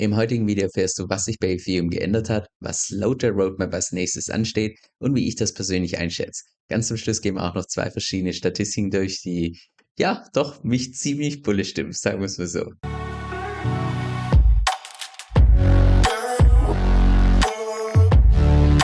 Im heutigen Video erfährst du, was sich bei Ethereum geändert hat, was laut der Roadmap als nächstes ansteht und wie ich das persönlich einschätze. Ganz zum Schluss gehen wir auch noch zwei verschiedene Statistiken durch, die ja doch mich ziemlich bullish stimmen, sagen wir es mal so.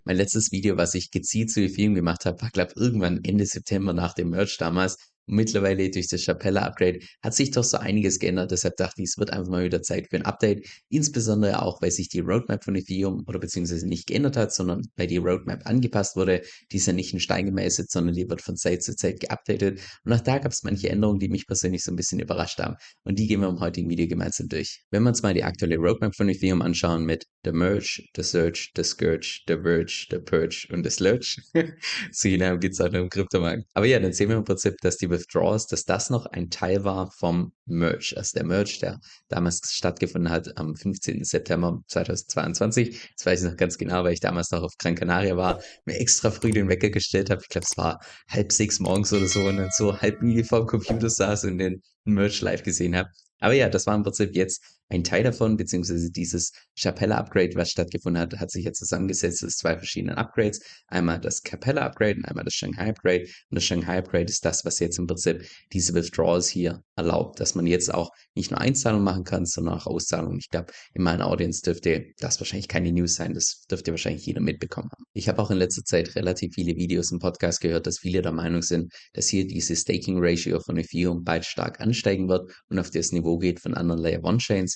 Mein letztes Video, was ich gezielt zu Ethereum gemacht habe, war glaube irgendwann Ende September nach dem Merge damals mittlerweile durch das Chapella-Upgrade hat sich doch so einiges geändert. Deshalb dachte ich, es wird einfach mal wieder Zeit für ein Update. Insbesondere auch, weil sich die Roadmap von Ethereum oder beziehungsweise nicht geändert hat, sondern weil die Roadmap angepasst wurde. Die ist ja nicht in Stein gemeißelt, sondern die wird von Zeit zu Zeit geupdatet. Und auch da gab es manche Änderungen, die mich persönlich so ein bisschen überrascht haben. Und die gehen wir im heutigen Video gemeinsam durch. Wenn wir uns mal die aktuelle Roadmap von Ethereum anschauen mit The Merge, The Search, The Scourge, The Verge, The Purge und The Slurge. so genau geht es auch noch im Kryptomarkt. Aber ja, dann sehen wir im Prinzip, dass die Withdrawals, dass das noch ein Teil war vom Merge. Also der Merge, der damals stattgefunden hat am 15. September 2022. Das weiß ich noch ganz genau, weil ich damals noch auf Gran Canaria war, mir extra früh den Wecker gestellt habe. Ich glaube, es war halb sechs morgens oder so und dann so halb müde vor dem Computer saß und den Merge live gesehen habe. Aber ja, das war im Prinzip jetzt ein Teil davon, beziehungsweise dieses Capella-Upgrade, was stattgefunden hat, hat sich jetzt zusammengesetzt aus zwei verschiedenen Upgrades. Einmal das Capella-Upgrade und einmal das Shanghai-Upgrade. Und das Shanghai-Upgrade ist das, was jetzt im Prinzip diese Withdrawals hier erlaubt, dass man jetzt auch nicht nur Einzahlungen machen kann, sondern auch Auszahlungen. Ich glaube, in meiner Audience dürfte das wahrscheinlich keine News sein, das dürfte wahrscheinlich jeder mitbekommen haben. Ich habe auch in letzter Zeit relativ viele Videos im Podcast gehört, dass viele der Meinung sind, dass hier diese Staking-Ratio von Ethereum bald stark ansteigen wird und auf das Niveau geht von anderen Layer-1-Chains.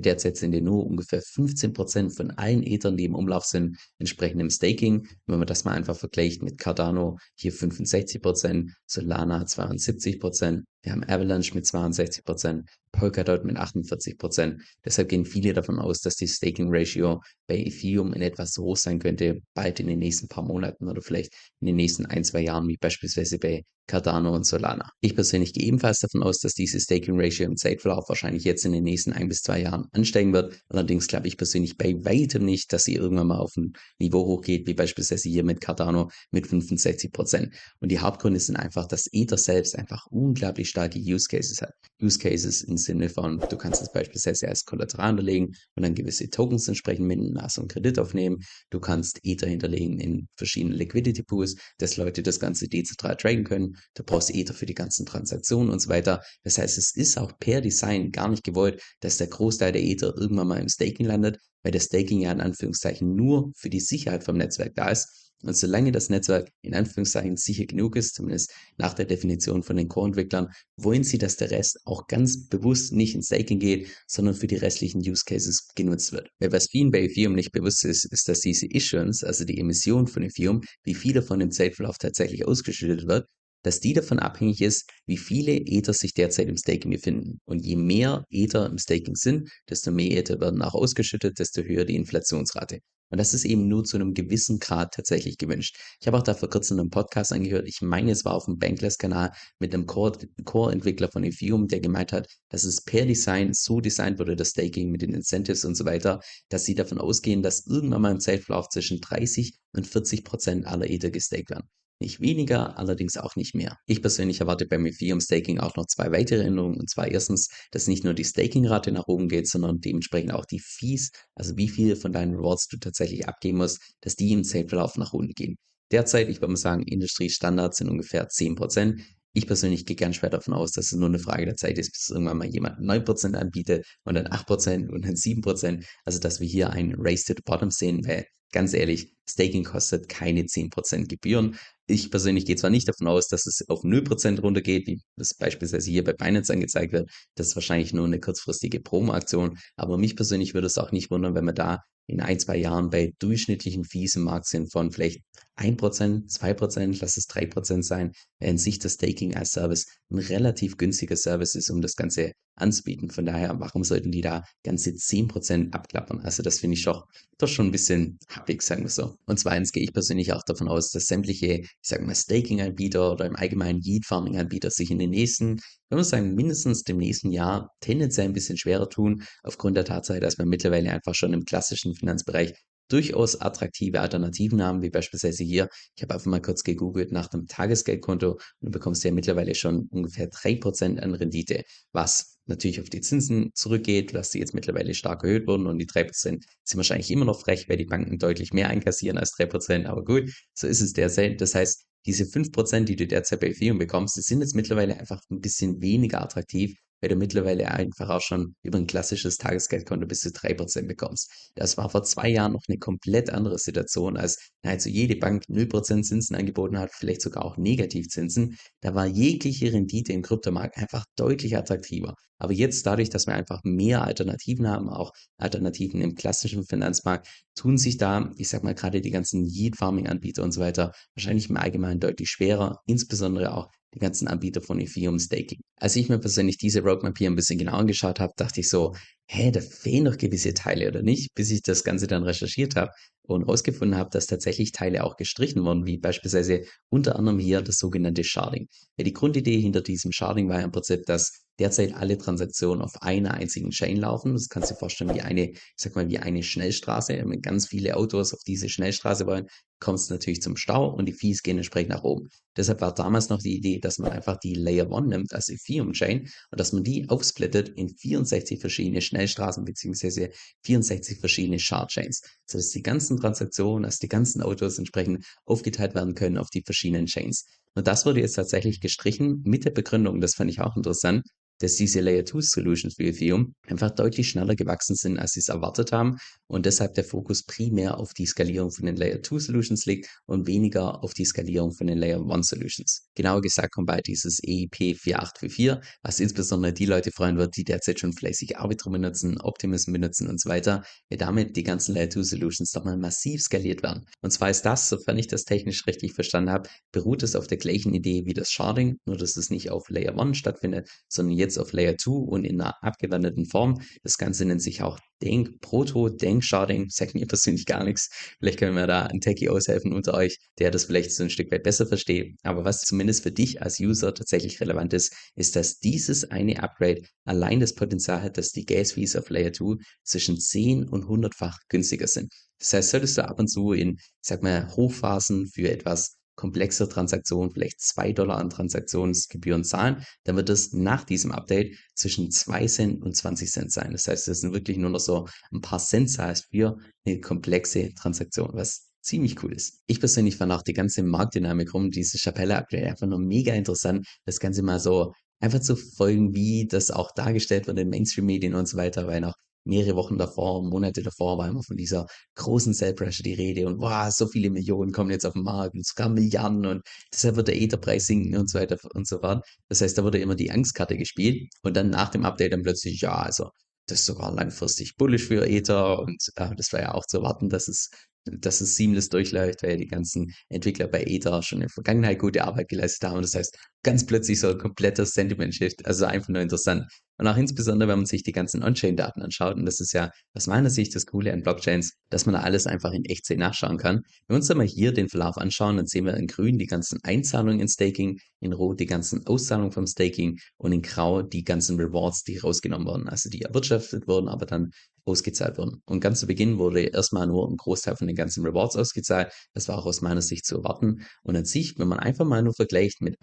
Derzeit sind ja nur ungefähr 15% von allen Ethern, die im Umlauf sind, entsprechend im Staking. Wenn man das mal einfach vergleicht mit Cardano, hier 65%, Solana 72%, wir haben Avalanche mit 62%, Polkadot mit 48%. Deshalb gehen viele davon aus, dass die Staking Ratio bei Ethereum in etwas so hoch sein könnte, bald in den nächsten paar Monaten oder vielleicht in den nächsten ein, zwei Jahren, wie beispielsweise bei Cardano und Solana. Ich persönlich gehe ebenfalls davon aus, dass diese Staking Ratio im Zeitverlauf wahrscheinlich jetzt in den nächsten ein bis zwei Jahren ansteigen wird. Allerdings glaube ich persönlich bei weitem nicht, dass sie irgendwann mal auf ein Niveau hochgeht, wie beispielsweise hier mit Cardano mit 65% Und die Hauptgründe sind einfach, dass Ether selbst einfach unglaublich starke Use Cases hat. Use Cases im Sinne von, du kannst es beispielsweise als Kollateral hinterlegen und dann gewisse Tokens entsprechend minden, also einen Kredit aufnehmen. Du kannst Ether hinterlegen in verschiedenen Liquidity Pools, dass Leute das Ganze dezentral traden können. Du brauchst Ether für die ganzen Transaktionen und so weiter. Das heißt, es ist auch per Design gar nicht gewollt, dass der Großteil der Ether irgendwann mal im Staking landet, weil der Staking ja in Anführungszeichen nur für die Sicherheit vom Netzwerk da ist und solange das Netzwerk in Anführungszeichen sicher genug ist, zumindest nach der Definition von den Core-Entwicklern, wollen sie, dass der Rest auch ganz bewusst nicht ins Staking geht, sondern für die restlichen Use Cases genutzt wird. Weil was vielen bei Ethereum nicht bewusst ist, ist, dass diese Issuance, also die Emission von Ethereum, wie viele von dem Zeitverlauf tatsächlich ausgeschüttet wird, dass die davon abhängig ist, wie viele Ether sich derzeit im Staking befinden. Und je mehr Ether im Staking sind, desto mehr Ether werden auch ausgeschüttet, desto höher die Inflationsrate. Und das ist eben nur zu einem gewissen Grad tatsächlich gewünscht. Ich habe auch da vor kurzem einen Podcast angehört. Ich meine, es war auf dem Bankless-Kanal mit einem Core-Entwickler von Ethereum, der gemeint hat, dass es per Design so designt wurde, das Staking mit den Incentives und so weiter, dass sie davon ausgehen, dass irgendwann mal im Zeitverlauf zwischen 30 und 40 Prozent aller Ether gestaked werden. Nicht weniger, allerdings auch nicht mehr. Ich persönlich erwarte beim Ethereum Staking auch noch zwei weitere Änderungen. Und zwar erstens, dass nicht nur die Staking-Rate nach oben geht, sondern dementsprechend auch die Fees, also wie viel von deinen Rewards du tatsächlich abgeben musst, dass die im Zeitverlauf nach unten gehen. Derzeit, ich würde mal sagen, Industriestandards sind ungefähr 10%. Ich persönlich gehe ganz schwer davon aus, dass es nur eine Frage der Zeit ist, bis irgendwann mal jemand 9% anbietet und dann 8% und dann 7%. Also, dass wir hier ein Race to the Bottom sehen, weil ganz ehrlich, Staking kostet keine 10% Gebühren. Ich persönlich gehe zwar nicht davon aus, dass es auf 0% runtergeht, wie das beispielsweise hier bei Binance angezeigt wird. Das ist wahrscheinlich nur eine kurzfristige Promo-Aktion. Aber mich persönlich würde es auch nicht wundern, wenn wir da in ein, zwei Jahren bei durchschnittlichen Fees im Markt sind von vielleicht 1%, 2%, lass es 3% sein, während sich das Staking als Service ein relativ günstiger Service ist, um das Ganze anzubieten. Von daher, warum sollten die da ganze 10% abklappern? Also das finde ich doch, doch schon ein bisschen happig, sagen wir so. Und zweitens gehe ich persönlich auch davon aus, dass sämtliche, ich sage mal, Staking-Anbieter oder im Allgemeinen Yield-Farming-Anbieter sich in den nächsten, wenn man sagen, mindestens dem nächsten Jahr tendenziell ein bisschen schwerer tun, aufgrund der Tatsache, dass wir mittlerweile einfach schon im klassischen Finanzbereich durchaus attraktive Alternativen haben, wie beispielsweise hier. Ich habe einfach mal kurz gegoogelt nach dem Tagesgeldkonto und du bekommst ja mittlerweile schon ungefähr drei Prozent an Rendite, was natürlich auf die Zinsen zurückgeht, dass die jetzt mittlerweile stark erhöht wurden und die drei Prozent sind wahrscheinlich immer noch frech, weil die Banken deutlich mehr einkassieren als drei Prozent. aber gut, so ist es derzeit. Das heißt, diese fünf Prozent, die du derzeit bei Ethereum bekommst, die sind jetzt mittlerweile einfach ein bisschen weniger attraktiv, weil du mittlerweile einfach auch schon über ein klassisches Tagesgeldkonto bis zu drei Prozent bekommst. Das war vor zwei Jahren noch eine komplett andere Situation, als nahezu jede Bank 0% Zinsen angeboten hat, vielleicht sogar auch Negativzinsen. Da war jegliche Rendite im Kryptomarkt einfach deutlich attraktiver. Aber jetzt dadurch, dass wir einfach mehr Alternativen haben, auch Alternativen im klassischen Finanzmarkt, tun sich da, ich sag mal, gerade die ganzen Yield-Farming-Anbieter und so weiter wahrscheinlich im Allgemeinen deutlich schwerer, insbesondere auch die ganzen Anbieter von Ethereum Staking. Als ich mir persönlich diese Roadmap hier ein bisschen genauer angeschaut habe, dachte ich so, hä, da fehlen noch gewisse Teile oder nicht, bis ich das Ganze dann recherchiert habe und herausgefunden habe, dass tatsächlich Teile auch gestrichen wurden, wie beispielsweise unter anderem hier das sogenannte Sharding. Ja, die Grundidee hinter diesem Sharding war im Prinzip, dass derzeit alle Transaktionen auf einer einzigen Chain laufen. Das kannst du dir vorstellen wie eine, ich sag mal, wie eine Schnellstraße. Wenn ganz viele Autos auf diese Schnellstraße wollen, kommst du natürlich zum Stau und die Fees gehen entsprechend nach oben. Deshalb war damals noch die Idee, dass man einfach die Layer 1 nimmt als Ethereum Chain und dass man die aufsplittet in 64 verschiedene Schnellstraßen beziehungsweise 64 verschiedene Shard Chains. So dass die ganzen Transaktionen, dass die ganzen Autos entsprechend aufgeteilt werden können auf die verschiedenen Chains. Und das wurde jetzt tatsächlich gestrichen mit der Begründung, das fand ich auch interessant, dass diese Layer 2 Solutions für Ethereum einfach deutlich schneller gewachsen sind, als sie es erwartet haben und deshalb der Fokus primär auf die Skalierung von den Layer 2 Solutions liegt und weniger auf die Skalierung von den Layer 1 Solutions. Genauer gesagt kommt bei dieses EIP 4844, was insbesondere die Leute freuen wird, die derzeit schon fleißig Arbitrum benutzen, Optimism benutzen und so weiter, weil damit die ganzen Layer 2 Solutions nochmal massiv skaliert werden. Und zwar ist das, sofern ich das technisch richtig verstanden habe, beruht es auf der gleichen Idee wie das Sharding, nur dass es nicht auf Layer 1 stattfindet, sondern jetzt jetzt auf Layer 2 und in einer abgewandelten Form. Das Ganze nennt sich auch Denk Proto, Denk Sharding, sagt mir persönlich gar nichts. Vielleicht können wir da einen Techie aushelfen unter euch, der das vielleicht so ein Stück weit besser versteht. Aber was zumindest für dich als User tatsächlich relevant ist, ist, dass dieses eine Upgrade allein das Potenzial hat, dass die Gas Fees auf Layer 2 zwischen 10 und 100-fach günstiger sind. Das heißt, solltest du ab und zu in, sag mal, Hochphasen für etwas komplexe Transaktionen vielleicht 2 Dollar an Transaktionsgebühren zahlen, dann wird es nach diesem Update zwischen 2 Cent und 20 Cent sein. Das heißt, es sind wirklich nur noch so ein paar Cent Size für eine komplexe Transaktion, was ziemlich cool ist. Ich persönlich fand auch die ganze Marktdynamik rum, diese Chapelle Upgrade einfach nur mega interessant, das Ganze mal so einfach zu folgen, wie das auch dargestellt wird in Mainstream-Medien und so weiter, weil auch mehrere Wochen davor, Monate davor war immer von dieser großen Sell Pressure die Rede und wow, so viele Millionen kommen jetzt auf den Markt und sogar Milliarden und deshalb wird der Etherpreis sinken und so weiter und so fort. Das heißt, da wurde immer die Angstkarte gespielt und dann nach dem Update dann plötzlich, ja, also das ist sogar langfristig bullish für Ether und äh, das war ja auch zu erwarten, dass es dass es seamless durchläuft, weil die ganzen Entwickler bei Ether schon in der Vergangenheit gute Arbeit geleistet haben. Das heißt, ganz plötzlich so ein kompletter Sentiment-Shift. Also einfach nur interessant. Und auch insbesondere, wenn man sich die ganzen On-Chain-Daten anschaut, und das ist ja aus meiner Sicht das Coole an Blockchains, dass man da alles einfach in Echtzeit nachschauen kann. Wenn wir uns dann mal hier den Verlauf anschauen, dann sehen wir in grün die ganzen Einzahlungen in Staking, in rot die ganzen Auszahlungen vom Staking und in grau die ganzen Rewards, die rausgenommen wurden, also die erwirtschaftet wurden, aber dann ausgezahlt wurden. Und ganz zu Beginn wurde erstmal nur ein Großteil von den ganzen Rewards ausgezahlt. Das war auch aus meiner Sicht zu erwarten. Und an sich, wenn man einfach mal nur vergleicht mit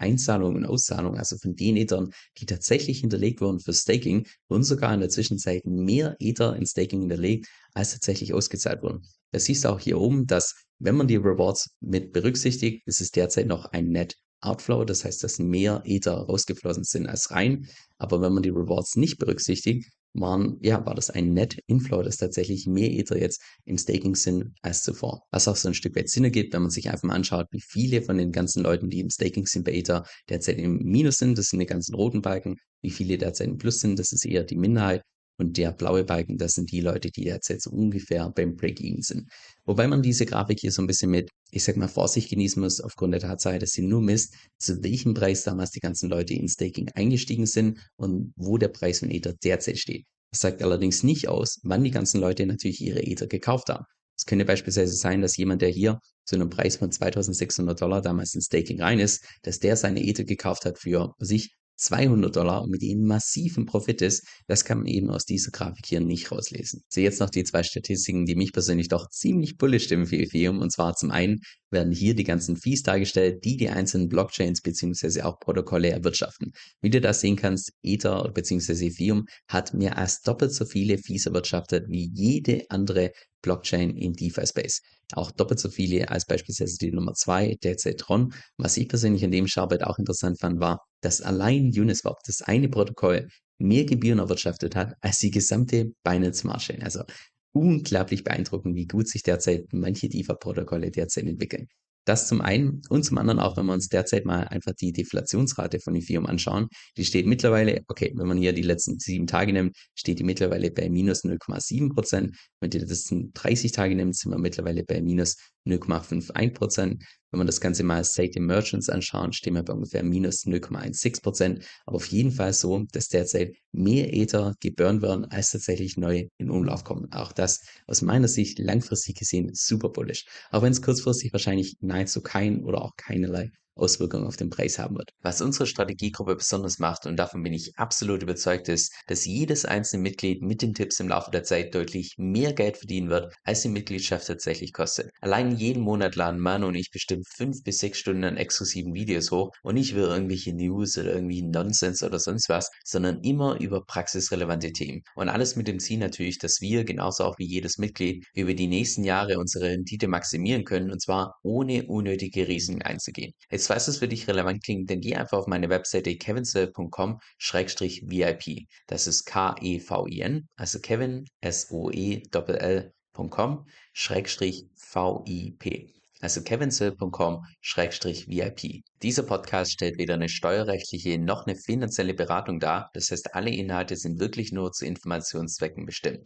Einzahlung und Auszahlung, also von den Ethern, die tatsächlich hinterlegt wurden für Staking, wurden sogar in der Zwischenzeit mehr Ether in Staking hinterlegt, als tatsächlich ausgezahlt wurden. Da siehst du auch hier oben, dass wenn man die Rewards mit berücksichtigt, ist es derzeit noch ein Net Outflow, das heißt, dass mehr Ether rausgeflossen sind als rein. Aber wenn man die Rewards nicht berücksichtigt, waren, ja, war das ein Net Inflow, dass tatsächlich mehr Ether jetzt im Staking sind als zuvor. Was auch so ein Stück weit Sinn ergibt, wenn man sich einfach mal anschaut, wie viele von den ganzen Leuten, die im Staking sind bei Ether, derzeit im Minus sind, das sind die ganzen roten Balken, wie viele derzeit im Plus sind, das ist eher die Minderheit. Und der blaue Balken, das sind die Leute, die derzeit so ungefähr beim Break-Even sind. Wobei man diese Grafik hier so ein bisschen mit, ich sag mal, Vorsicht genießen muss, aufgrund der Tatsache, dass sie nur misst, zu welchem Preis damals die ganzen Leute in Staking eingestiegen sind und wo der Preis von Ether derzeit steht. Das sagt allerdings nicht aus, wann die ganzen Leute natürlich ihre Ether gekauft haben. Es könnte beispielsweise sein, dass jemand, der hier zu einem Preis von 2600 Dollar damals in Staking rein ist, dass der seine Ether gekauft hat für sich 200 Dollar und mit dem massiven Profit ist, das kann man eben aus dieser Grafik hier nicht rauslesen. Sehe jetzt noch die zwei Statistiken, die mich persönlich doch ziemlich bullish stimmen für Ethereum. Und zwar zum einen werden hier die ganzen Fees dargestellt, die die einzelnen Blockchains bzw. auch Protokolle erwirtschaften. Wie du das sehen kannst, Ether bzw. Ethereum hat mehr als doppelt so viele Fees erwirtschaftet wie jede andere Blockchain im DeFi-Space. Auch doppelt so viele als beispielsweise die Nummer 2, derzeit Tron. Was ich persönlich in dem Scharbeit auch interessant fand, war, dass allein Uniswap, das eine Protokoll, mehr Gebühren erwirtschaftet hat als die gesamte Binance Smart Chain. Also unglaublich beeindruckend, wie gut sich derzeit manche DeFi-Protokolle derzeit entwickeln. Das zum einen und zum anderen auch, wenn wir uns derzeit mal einfach die Deflationsrate von Ethereum anschauen. Die steht mittlerweile, okay, wenn man hier die letzten sieben Tage nimmt, steht die mittlerweile bei minus 0,7 Prozent. Wenn man die letzten 30 Tage nimmt, sind wir mittlerweile bei minus 0,51 Prozent. Wenn man das Ganze mal seit den Merchants anschauen, stehen wir bei ungefähr minus 0,16 Prozent. Aber auf jeden Fall so, dass derzeit mehr Ether geburnt werden, als tatsächlich neu in Umlauf kommen. Auch das aus meiner Sicht langfristig gesehen super bullish. Auch wenn es kurzfristig wahrscheinlich nahezu kein oder auch keinerlei Auswirkungen auf den Preis haben wird. Was unsere Strategiegruppe besonders macht, und davon bin ich absolut überzeugt, ist, dass jedes einzelne Mitglied mit den Tipps im Laufe der Zeit deutlich mehr Geld verdienen wird, als die Mitgliedschaft tatsächlich kostet. Allein jeden Monat laden Manu und ich bestimmt fünf bis sechs Stunden an exklusiven Videos hoch und nicht über irgendwelche News oder irgendwie Nonsens oder sonst was, sondern immer über praxisrelevante Themen. Und alles mit dem Ziel natürlich, dass wir, genauso auch wie jedes Mitglied, über die nächsten Jahre unsere Rendite maximieren können und zwar ohne unnötige Risiken einzugehen. Jetzt Jetzt, falls es für dich relevant klingt, dann geh einfach auf meine Webseite kevinswell.com-vip. Das ist K-E-V-I-N, also Kevin, S-O-E-L-L.com, Schrägstrich V-I-P. Also kevinswell.com-vip. Dieser Podcast stellt weder eine steuerrechtliche noch eine finanzielle Beratung dar. Das heißt, alle Inhalte sind wirklich nur zu Informationszwecken bestimmt.